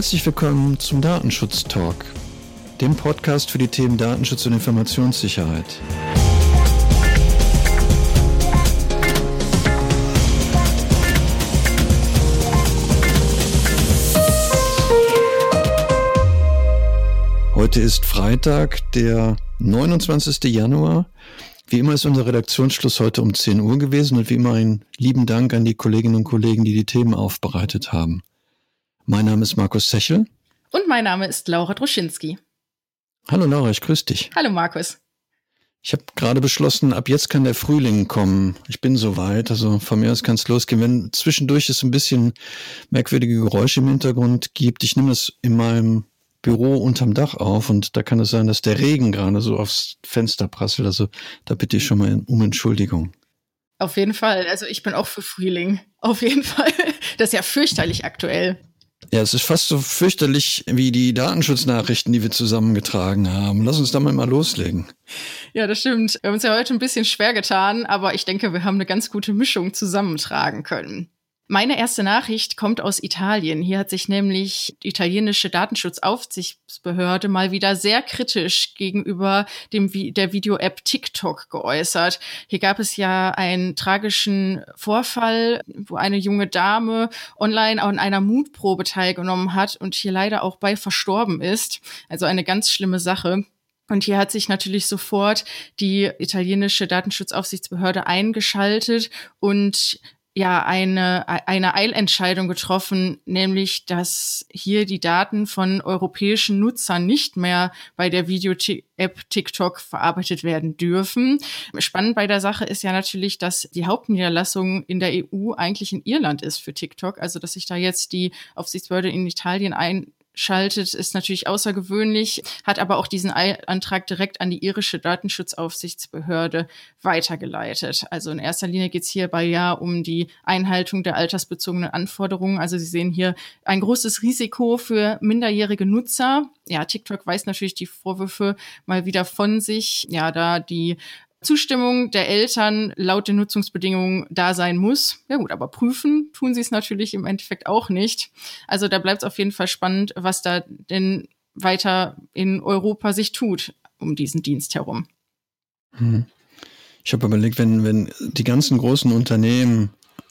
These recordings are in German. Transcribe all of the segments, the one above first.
Herzlich willkommen zum Datenschutz Talk, dem Podcast für die Themen Datenschutz und Informationssicherheit. Heute ist Freitag, der 29. Januar. Wie immer ist unser Redaktionsschluss heute um 10 Uhr gewesen und wie immer einen lieben Dank an die Kolleginnen und Kollegen, die die Themen aufbereitet haben. Mein Name ist Markus Sechel. Und mein Name ist Laura Droschinski. Hallo Laura, ich grüße dich. Hallo Markus. Ich habe gerade beschlossen, ab jetzt kann der Frühling kommen. Ich bin soweit, also von mir aus kann es losgehen. Wenn zwischendurch es ein bisschen merkwürdige Geräusche im Hintergrund gibt, ich nehme das in meinem Büro unterm Dach auf und da kann es sein, dass der Regen gerade so aufs Fenster prasselt. Also da bitte ich schon mal um Entschuldigung. Auf jeden Fall. Also ich bin auch für Frühling. Auf jeden Fall. Das ist ja fürchterlich aktuell. Ja, es ist fast so fürchterlich wie die Datenschutznachrichten, die wir zusammengetragen haben. Lass uns da mal loslegen. Ja, das stimmt. Wir haben uns ja heute ein bisschen schwer getan, aber ich denke, wir haben eine ganz gute Mischung zusammentragen können. Meine erste Nachricht kommt aus Italien. Hier hat sich nämlich die italienische Datenschutzaufsichtsbehörde mal wieder sehr kritisch gegenüber dem der Video-App TikTok geäußert. Hier gab es ja einen tragischen Vorfall, wo eine junge Dame online an einer Mutprobe teilgenommen hat und hier leider auch bei verstorben ist. Also eine ganz schlimme Sache. Und hier hat sich natürlich sofort die italienische Datenschutzaufsichtsbehörde eingeschaltet und ja eine, eine Eilentscheidung getroffen, nämlich dass hier die Daten von europäischen Nutzern nicht mehr bei der Video-App TikTok verarbeitet werden dürfen. Spannend bei der Sache ist ja natürlich, dass die Hauptniederlassung in der EU eigentlich in Irland ist für TikTok, also dass sich da jetzt die Aufsichtsbehörde in Italien ein schaltet, ist natürlich außergewöhnlich, hat aber auch diesen Antrag direkt an die irische Datenschutzaufsichtsbehörde weitergeleitet. Also in erster Linie geht es hierbei ja um die Einhaltung der altersbezogenen Anforderungen. Also Sie sehen hier ein großes Risiko für minderjährige Nutzer. Ja, TikTok weist natürlich die Vorwürfe mal wieder von sich, ja, da die Zustimmung der Eltern laut den Nutzungsbedingungen da sein muss. Ja gut, aber prüfen tun sie es natürlich im Endeffekt auch nicht. Also da bleibt es auf jeden Fall spannend, was da denn weiter in Europa sich tut um diesen Dienst herum. Hm. Ich habe überlegt, wenn, wenn die ganzen großen Unternehmen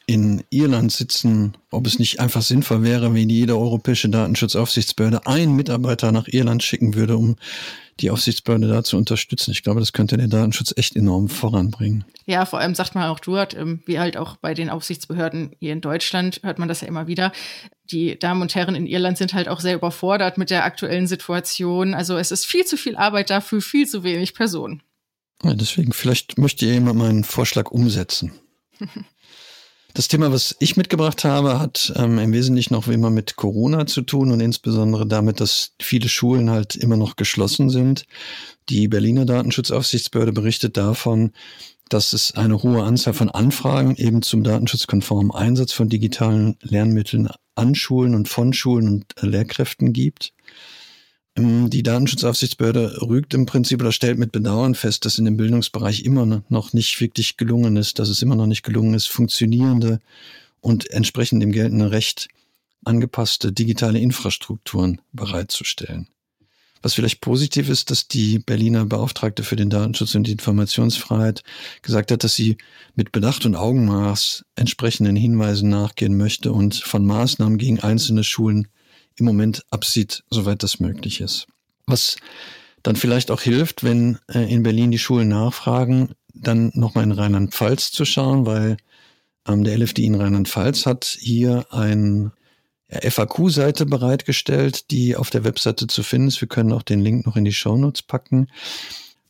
in Irland sitzen, ob es nicht einfach sinnvoll wäre, wenn jede europäische Datenschutzaufsichtsbehörde einen Mitarbeiter nach Irland schicken würde, um die Aufsichtsbehörde da zu unterstützen. Ich glaube, das könnte den Datenschutz echt enorm voranbringen. Ja, vor allem sagt man auch dort, ähm, wie halt auch bei den Aufsichtsbehörden hier in Deutschland, hört man das ja immer wieder. Die Damen und Herren in Irland sind halt auch sehr überfordert mit der aktuellen Situation. Also es ist viel zu viel Arbeit dafür, viel zu wenig Personen. Ja, deswegen, vielleicht möchte jemand meinen Vorschlag umsetzen. Das Thema, was ich mitgebracht habe, hat ähm, im Wesentlichen wie immer mit Corona zu tun und insbesondere damit, dass viele Schulen halt immer noch geschlossen sind. Die Berliner Datenschutzaufsichtsbehörde berichtet davon, dass es eine hohe Anzahl von Anfragen eben zum datenschutzkonformen Einsatz von digitalen Lernmitteln an Schulen und von Schulen und äh, Lehrkräften gibt. Ähm, die Datenschutzaufsichtsbehörde rügt im Prinzip oder stellt mit Bedauern fest, dass in dem Bildungsbereich immer noch nicht wirklich gelungen ist, dass es immer noch nicht gelungen ist, funktionierende und entsprechend dem geltenden Recht angepasste digitale Infrastrukturen bereitzustellen. Was vielleicht positiv ist, dass die Berliner Beauftragte für den Datenschutz und die Informationsfreiheit gesagt hat, dass sie mit Bedacht und Augenmaß entsprechenden Hinweisen nachgehen möchte und von Maßnahmen gegen einzelne Schulen im Moment absieht, soweit das möglich ist. Was dann vielleicht auch hilft, wenn äh, in Berlin die Schulen nachfragen, dann nochmal in Rheinland-Pfalz zu schauen, weil ähm, der LFDI in Rheinland-Pfalz hat hier ein FAQ-Seite bereitgestellt, die auf der Webseite zu finden ist. Wir können auch den Link noch in die Shownotes packen.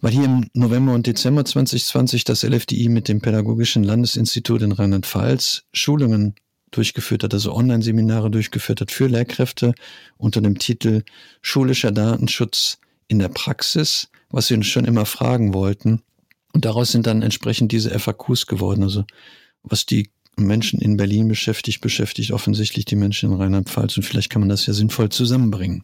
Weil hier im November und Dezember 2020 das LFDI mit dem Pädagogischen Landesinstitut in Rheinland-Pfalz Schulungen durchgeführt hat, also Online-Seminare durchgeführt hat für Lehrkräfte unter dem Titel Schulischer Datenschutz in der Praxis, was wir uns schon immer fragen wollten. Und daraus sind dann entsprechend diese FAQs geworden. Also was die Menschen in Berlin beschäftigt, beschäftigt offensichtlich die Menschen in Rheinland-Pfalz und vielleicht kann man das ja sinnvoll zusammenbringen.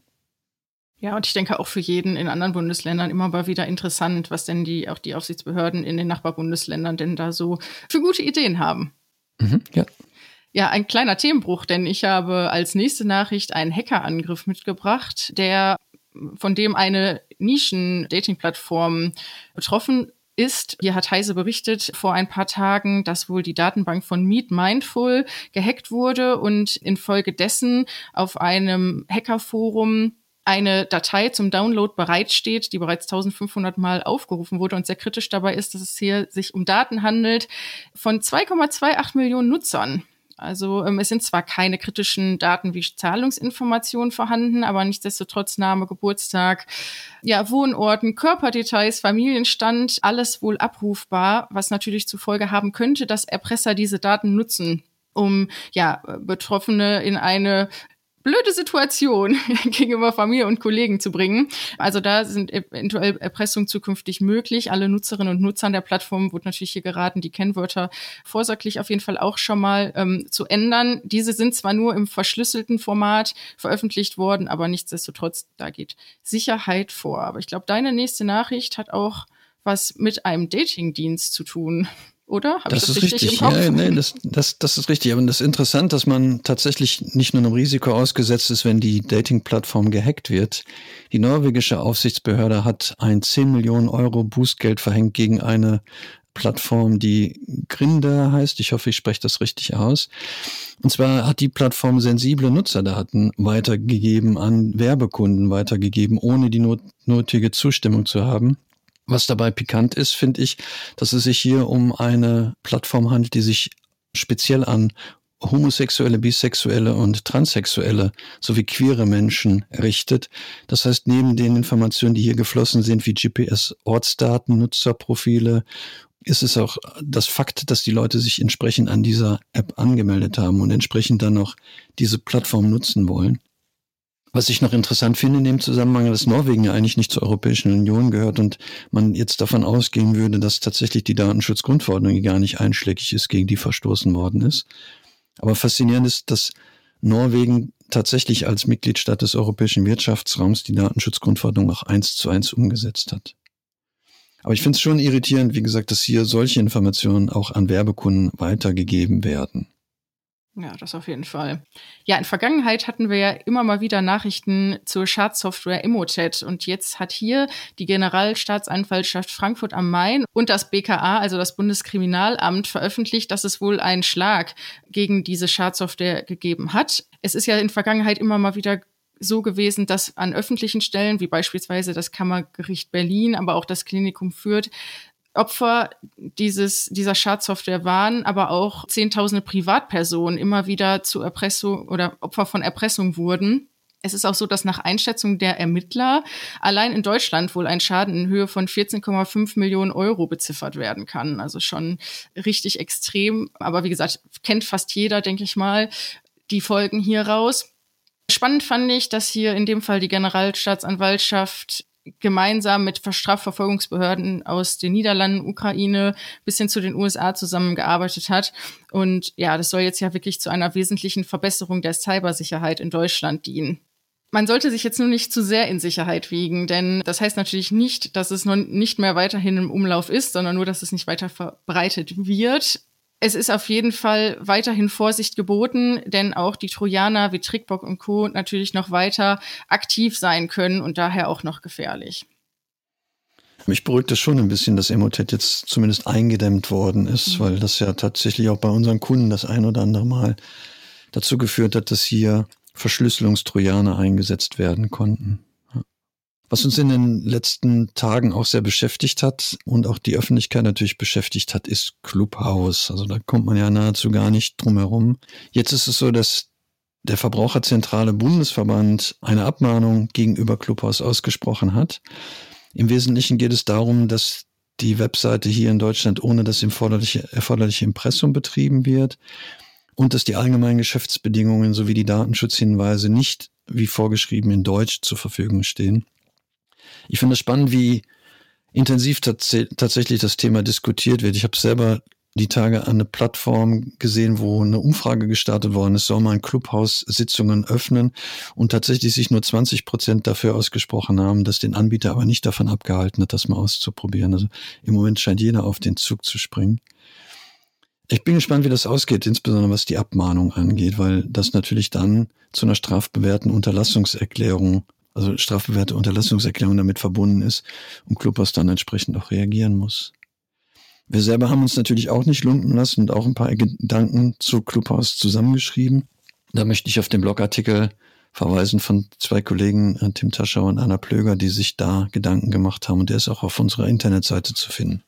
Ja, und ich denke auch für jeden in anderen Bundesländern immer mal wieder interessant, was denn die, auch die Aufsichtsbehörden in den Nachbarbundesländern denn da so für gute Ideen haben. Mhm, ja. Ja, ein kleiner Themenbruch, denn ich habe als nächste Nachricht einen Hackerangriff mitgebracht, der von dem eine Nischen-Dating-Plattform betroffen ist. Hier hat Heise berichtet vor ein paar Tagen, dass wohl die Datenbank von Meet Mindful gehackt wurde und infolgedessen auf einem Hackerforum eine Datei zum Download bereitsteht, die bereits 1500 Mal aufgerufen wurde und sehr kritisch dabei ist, dass es hier sich um Daten handelt von 2,28 Millionen Nutzern. Also ähm, es sind zwar keine kritischen Daten wie Zahlungsinformationen vorhanden, aber nichtsdestotrotz Name, Geburtstag, ja, Wohnorten, Körperdetails, Familienstand, alles wohl abrufbar, was natürlich zur Folge haben könnte, dass Erpresser diese Daten nutzen um ja Betroffene in eine blöde Situation gegenüber Familie und Kollegen zu bringen. Also da sind eventuell Erpressungen zukünftig möglich. Alle Nutzerinnen und Nutzern der Plattform wird natürlich hier geraten, die Kennwörter vorsorglich auf jeden Fall auch schon mal ähm, zu ändern. Diese sind zwar nur im verschlüsselten Format veröffentlicht worden, aber nichtsdestotrotz, da geht Sicherheit vor. Aber ich glaube, deine nächste Nachricht hat auch was mit einem Datingdienst zu tun oder? Hab das, das ist richtig. richtig ja, nee, das, das, das ist richtig. Aber das ist interessant, dass man tatsächlich nicht nur einem Risiko ausgesetzt ist, wenn die Dating-Plattform gehackt wird. Die norwegische Aufsichtsbehörde hat ein 10 Millionen Euro Bußgeld verhängt gegen eine Plattform, die Grinder heißt. Ich hoffe, ich spreche das richtig aus. Und zwar hat die Plattform sensible Nutzerdaten weitergegeben an Werbekunden weitergegeben, ohne die not nötige Zustimmung zu haben. Was dabei pikant ist, finde ich, dass es sich hier um eine Plattform handelt, die sich speziell an homosexuelle, bisexuelle und transsexuelle sowie queere Menschen richtet. Das heißt, neben den Informationen, die hier geflossen sind, wie GPS-Ortsdaten, Nutzerprofile, ist es auch das Fakt, dass die Leute sich entsprechend an dieser App angemeldet haben und entsprechend dann noch diese Plattform nutzen wollen. Was ich noch interessant finde in dem Zusammenhang, dass Norwegen ja eigentlich nicht zur Europäischen Union gehört und man jetzt davon ausgehen würde, dass tatsächlich die Datenschutzgrundverordnung gar nicht einschlägig ist, gegen die verstoßen worden ist. Aber faszinierend ist, dass Norwegen tatsächlich als Mitgliedstaat des Europäischen Wirtschaftsraums die Datenschutzgrundverordnung auch eins zu eins umgesetzt hat. Aber ich finde es schon irritierend, wie gesagt, dass hier solche Informationen auch an Werbekunden weitergegeben werden. Ja, das auf jeden Fall. Ja, in Vergangenheit hatten wir ja immer mal wieder Nachrichten zur Schadsoftware Emotet und jetzt hat hier die Generalstaatsanwaltschaft Frankfurt am Main und das BKA, also das Bundeskriminalamt, veröffentlicht, dass es wohl einen Schlag gegen diese Schadsoftware gegeben hat. Es ist ja in Vergangenheit immer mal wieder so gewesen, dass an öffentlichen Stellen, wie beispielsweise das Kammergericht Berlin, aber auch das Klinikum Fürth, Opfer dieses, dieser Schadsoftware waren, aber auch zehntausende Privatpersonen immer wieder zu Erpressung oder Opfer von Erpressung wurden. Es ist auch so, dass nach Einschätzung der Ermittler allein in Deutschland wohl ein Schaden in Höhe von 14,5 Millionen Euro beziffert werden kann. Also schon richtig extrem. Aber wie gesagt, kennt fast jeder, denke ich mal, die Folgen hier raus. Spannend fand ich, dass hier in dem Fall die Generalstaatsanwaltschaft gemeinsam mit Strafverfolgungsbehörden aus den Niederlanden, Ukraine bis hin zu den USA zusammengearbeitet hat. Und ja, das soll jetzt ja wirklich zu einer wesentlichen Verbesserung der Cybersicherheit in Deutschland dienen. Man sollte sich jetzt nur nicht zu sehr in Sicherheit wiegen, denn das heißt natürlich nicht, dass es nun nicht mehr weiterhin im Umlauf ist, sondern nur, dass es nicht weiter verbreitet wird es ist auf jeden Fall weiterhin Vorsicht geboten, denn auch die Trojaner wie Trickbock und Co. natürlich noch weiter aktiv sein können und daher auch noch gefährlich. Mich beruhigt es schon ein bisschen, dass Emotet jetzt zumindest eingedämmt worden ist, mhm. weil das ja tatsächlich auch bei unseren Kunden das ein oder andere Mal dazu geführt hat, dass hier Verschlüsselungstrojaner eingesetzt werden konnten. Was uns in den letzten Tagen auch sehr beschäftigt hat und auch die Öffentlichkeit natürlich beschäftigt hat, ist Clubhouse. Also da kommt man ja nahezu gar nicht drum herum. Jetzt ist es so, dass der Verbraucherzentrale Bundesverband eine Abmahnung gegenüber Clubhouse ausgesprochen hat. Im Wesentlichen geht es darum, dass die Webseite hier in Deutschland ohne das erforderliche, erforderliche Impressum betrieben wird und dass die allgemeinen Geschäftsbedingungen sowie die Datenschutzhinweise nicht wie vorgeschrieben in Deutsch zur Verfügung stehen. Ich finde es spannend, wie intensiv tats tatsächlich das Thema diskutiert wird. Ich habe selber die Tage eine Plattform gesehen, wo eine Umfrage gestartet worden ist, soll man Clubhouse-Sitzungen öffnen und tatsächlich sich nur 20 Prozent dafür ausgesprochen haben, dass den Anbieter aber nicht davon abgehalten hat, das mal auszuprobieren. Also im Moment scheint jeder auf den Zug zu springen. Ich bin gespannt, wie das ausgeht, insbesondere was die Abmahnung angeht, weil das natürlich dann zu einer strafbewährten Unterlassungserklärung, also strafbewährte Unterlassungserklärung damit verbunden ist und Clubhaus dann entsprechend auch reagieren muss. Wir selber haben uns natürlich auch nicht lumpen lassen und auch ein paar Gedanken zu Clubhaus zusammengeschrieben. Da möchte ich auf den Blogartikel verweisen von zwei Kollegen, äh, Tim Taschau und Anna Plöger, die sich da Gedanken gemacht haben und der ist auch auf unserer Internetseite zu finden.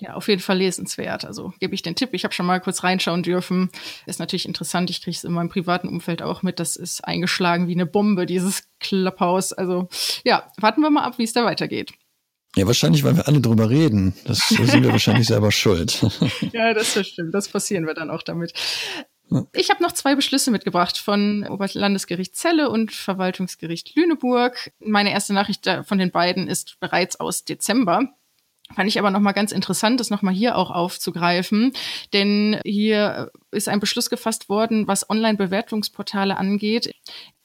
Ja, auf jeden Fall lesenswert. Also gebe ich den Tipp. Ich habe schon mal kurz reinschauen dürfen. Ist natürlich interessant. Ich kriege es in meinem privaten Umfeld auch mit. Das ist eingeschlagen wie eine Bombe, dieses Clubhouse. Also ja, warten wir mal ab, wie es da weitergeht. Ja, wahrscheinlich, weil wir alle drüber reden. Das sind wir wahrscheinlich selber schuld. ja, das stimmt. Das passieren wir dann auch damit. Ich habe noch zwei Beschlüsse mitgebracht von Oberlandesgericht Celle und Verwaltungsgericht Lüneburg. Meine erste Nachricht von den beiden ist bereits aus Dezember. Fand ich aber nochmal ganz interessant, das nochmal hier auch aufzugreifen, denn hier ist ein Beschluss gefasst worden, was Online-Bewertungsportale angeht.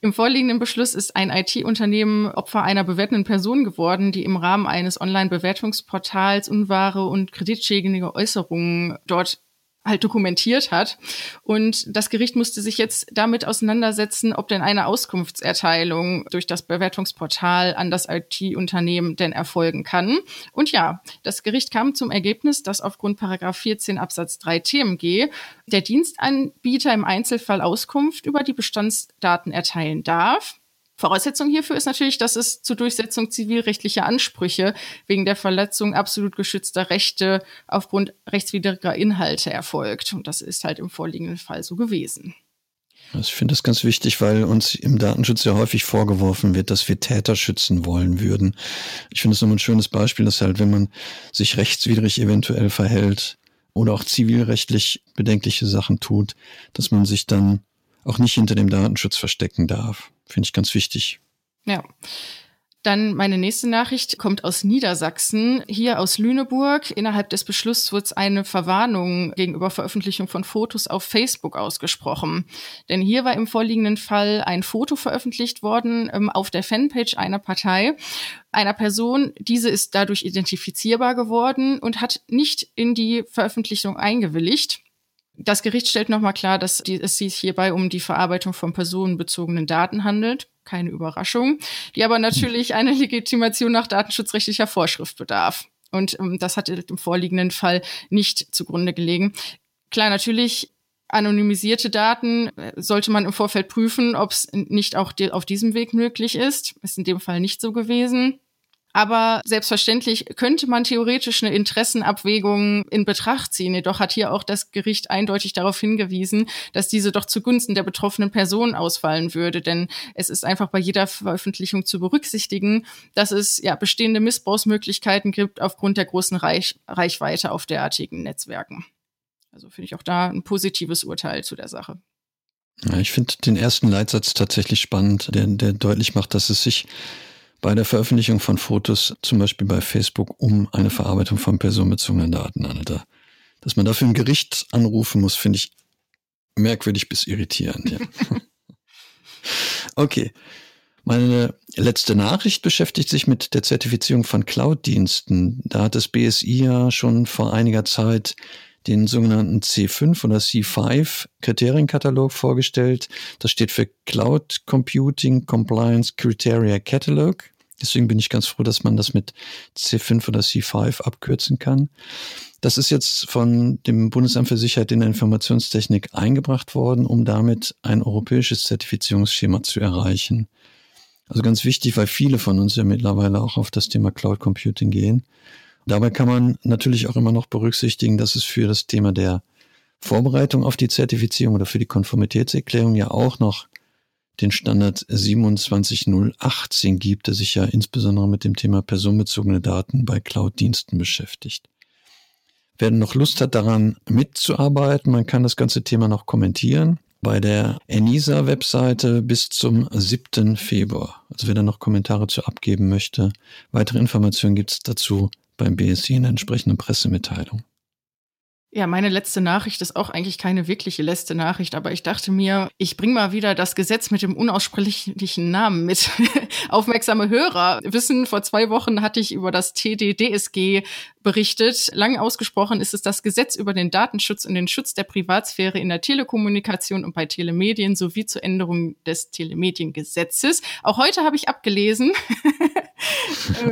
Im vorliegenden Beschluss ist ein IT-Unternehmen Opfer einer bewertenden Person geworden, die im Rahmen eines Online-Bewertungsportals unwahre und kreditschädigende Äußerungen dort halt dokumentiert hat. Und das Gericht musste sich jetzt damit auseinandersetzen, ob denn eine Auskunftserteilung durch das Bewertungsportal an das IT-Unternehmen denn erfolgen kann. Und ja, das Gericht kam zum Ergebnis, dass aufgrund Paragraph 14 Absatz 3 TMG der Dienstanbieter im Einzelfall Auskunft über die Bestandsdaten erteilen darf. Voraussetzung hierfür ist natürlich, dass es zur Durchsetzung zivilrechtlicher Ansprüche wegen der Verletzung absolut geschützter Rechte aufgrund rechtswidriger Inhalte erfolgt. Und das ist halt im vorliegenden Fall so gewesen. Also ich finde das ganz wichtig, weil uns im Datenschutz ja häufig vorgeworfen wird, dass wir Täter schützen wollen würden. Ich finde es nochmal ein schönes Beispiel, dass halt, wenn man sich rechtswidrig eventuell verhält oder auch zivilrechtlich bedenkliche Sachen tut, dass man sich dann auch nicht hinter dem Datenschutz verstecken darf. Finde ich ganz wichtig. Ja. Dann meine nächste Nachricht kommt aus Niedersachsen, hier aus Lüneburg. Innerhalb des Beschlusses wird eine Verwarnung gegenüber Veröffentlichung von Fotos auf Facebook ausgesprochen. Denn hier war im vorliegenden Fall ein Foto veröffentlicht worden ähm, auf der Fanpage einer Partei, einer Person. Diese ist dadurch identifizierbar geworden und hat nicht in die Veröffentlichung eingewilligt. Das Gericht stellt nochmal klar, dass es sich hierbei um die Verarbeitung von personenbezogenen Daten handelt. Keine Überraschung. Die aber natürlich eine Legitimation nach datenschutzrechtlicher Vorschrift bedarf. Und ähm, das hat im vorliegenden Fall nicht zugrunde gelegen. Klar, natürlich anonymisierte Daten äh, sollte man im Vorfeld prüfen, ob es nicht auch auf diesem Weg möglich ist. Ist in dem Fall nicht so gewesen. Aber selbstverständlich könnte man theoretisch eine Interessenabwägung in Betracht ziehen. Jedoch hat hier auch das Gericht eindeutig darauf hingewiesen, dass diese doch zugunsten der betroffenen Person ausfallen würde. Denn es ist einfach bei jeder Veröffentlichung zu berücksichtigen, dass es ja bestehende Missbrauchsmöglichkeiten gibt aufgrund der großen Reich Reichweite auf derartigen Netzwerken. Also finde ich auch da ein positives Urteil zu der Sache. Ja, ich finde den ersten Leitsatz tatsächlich spannend, der, der deutlich macht, dass es sich bei der Veröffentlichung von Fotos, zum Beispiel bei Facebook, um eine Verarbeitung von personenbezogenen Daten handelt. Dass man dafür ein Gericht anrufen muss, finde ich merkwürdig bis irritierend. Ja. okay. Meine letzte Nachricht beschäftigt sich mit der Zertifizierung von Cloud-Diensten. Da hat das BSI ja schon vor einiger Zeit den sogenannten C5 oder C5 Kriterienkatalog vorgestellt. Das steht für Cloud Computing Compliance Criteria Catalog. Deswegen bin ich ganz froh, dass man das mit C5 oder C5 abkürzen kann. Das ist jetzt von dem Bundesamt für Sicherheit in der Informationstechnik eingebracht worden, um damit ein europäisches Zertifizierungsschema zu erreichen. Also ganz wichtig, weil viele von uns ja mittlerweile auch auf das Thema Cloud Computing gehen. Dabei kann man natürlich auch immer noch berücksichtigen, dass es für das Thema der Vorbereitung auf die Zertifizierung oder für die Konformitätserklärung ja auch noch den Standard 27018 gibt, der sich ja insbesondere mit dem Thema personenbezogene Daten bei Cloud-Diensten beschäftigt. Wer noch Lust hat, daran mitzuarbeiten, man kann das ganze Thema noch kommentieren bei der ENISA-Webseite bis zum 7. Februar. Also wer da noch Kommentare zu abgeben möchte, weitere Informationen gibt es dazu beim BSI in der entsprechenden Pressemitteilung. Ja, meine letzte Nachricht ist auch eigentlich keine wirkliche letzte Nachricht, aber ich dachte mir, ich bringe mal wieder das Gesetz mit dem unaussprechlichen Namen mit. Aufmerksame Hörer wissen, vor zwei Wochen hatte ich über das TDDSG berichtet. Lang ausgesprochen ist es das Gesetz über den Datenschutz und den Schutz der Privatsphäre in der Telekommunikation und bei Telemedien sowie zur Änderung des Telemediengesetzes. Auch heute habe ich abgelesen.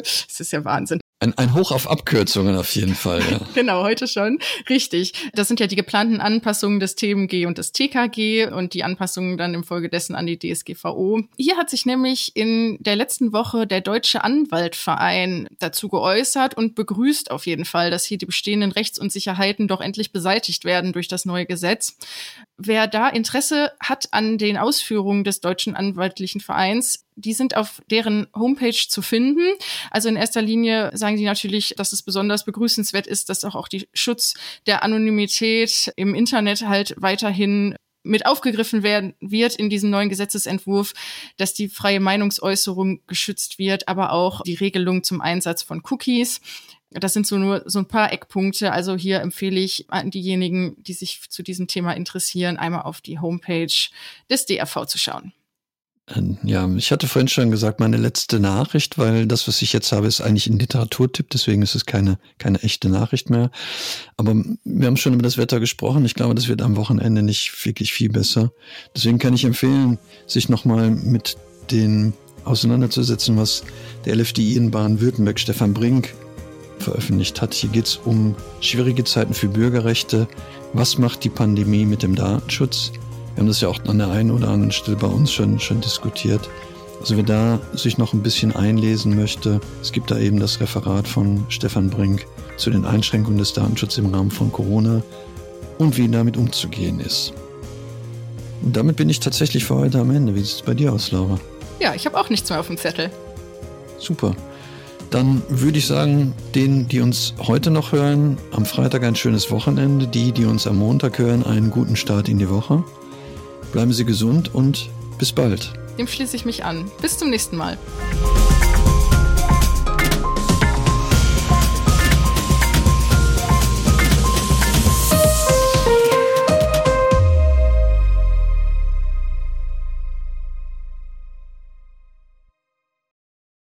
Es ist ja Wahnsinn. Ein, ein Hoch auf Abkürzungen auf jeden Fall, ja. genau, heute schon. Richtig. Das sind ja die geplanten Anpassungen des TMG und des TKG und die Anpassungen dann im Folge dessen an die DSGVO. Hier hat sich nämlich in der letzten Woche der Deutsche Anwaltverein dazu geäußert und begrüßt auf jeden Fall, dass hier die bestehenden Rechtsunsicherheiten doch endlich beseitigt werden durch das neue Gesetz. Wer da Interesse hat an den Ausführungen des Deutschen Anwaltlichen Vereins, die sind auf deren Homepage zu finden. Also in erster Linie sagen sie natürlich, dass es besonders begrüßenswert ist, dass auch, auch die Schutz der Anonymität im Internet halt weiterhin mit aufgegriffen werden wird in diesem neuen Gesetzesentwurf, dass die freie Meinungsäußerung geschützt wird, aber auch die Regelung zum Einsatz von Cookies. Das sind so nur so ein paar Eckpunkte. Also hier empfehle ich an diejenigen, die sich zu diesem Thema interessieren, einmal auf die Homepage des DRV zu schauen. Ähm, ja, ich hatte vorhin schon gesagt, meine letzte Nachricht, weil das, was ich jetzt habe, ist eigentlich ein Literaturtipp, deswegen ist es keine, keine echte Nachricht mehr. Aber wir haben schon über das Wetter gesprochen. Ich glaube, das wird am Wochenende nicht wirklich viel besser. Deswegen kann ich empfehlen, sich nochmal mit den auseinanderzusetzen, was der LFDI in Baden-Württemberg, Stefan Brink, veröffentlicht hat. Hier geht es um schwierige Zeiten für Bürgerrechte. Was macht die Pandemie mit dem Datenschutz? Wir haben das ja auch an der einen oder anderen Stelle bei uns schon, schon diskutiert. Also wer da sich noch ein bisschen einlesen möchte, es gibt da eben das Referat von Stefan Brink zu den Einschränkungen des Datenschutzes im Rahmen von Corona und wie damit umzugehen ist. Und damit bin ich tatsächlich für heute am Ende. Wie sieht es bei dir aus, Laura? Ja, ich habe auch nichts mehr auf dem Zettel. Super. Dann würde ich sagen, denen, die uns heute noch hören, am Freitag ein schönes Wochenende. Die, die uns am Montag hören, einen guten Start in die Woche. Bleiben Sie gesund und bis bald. Dem schließe ich mich an. Bis zum nächsten Mal.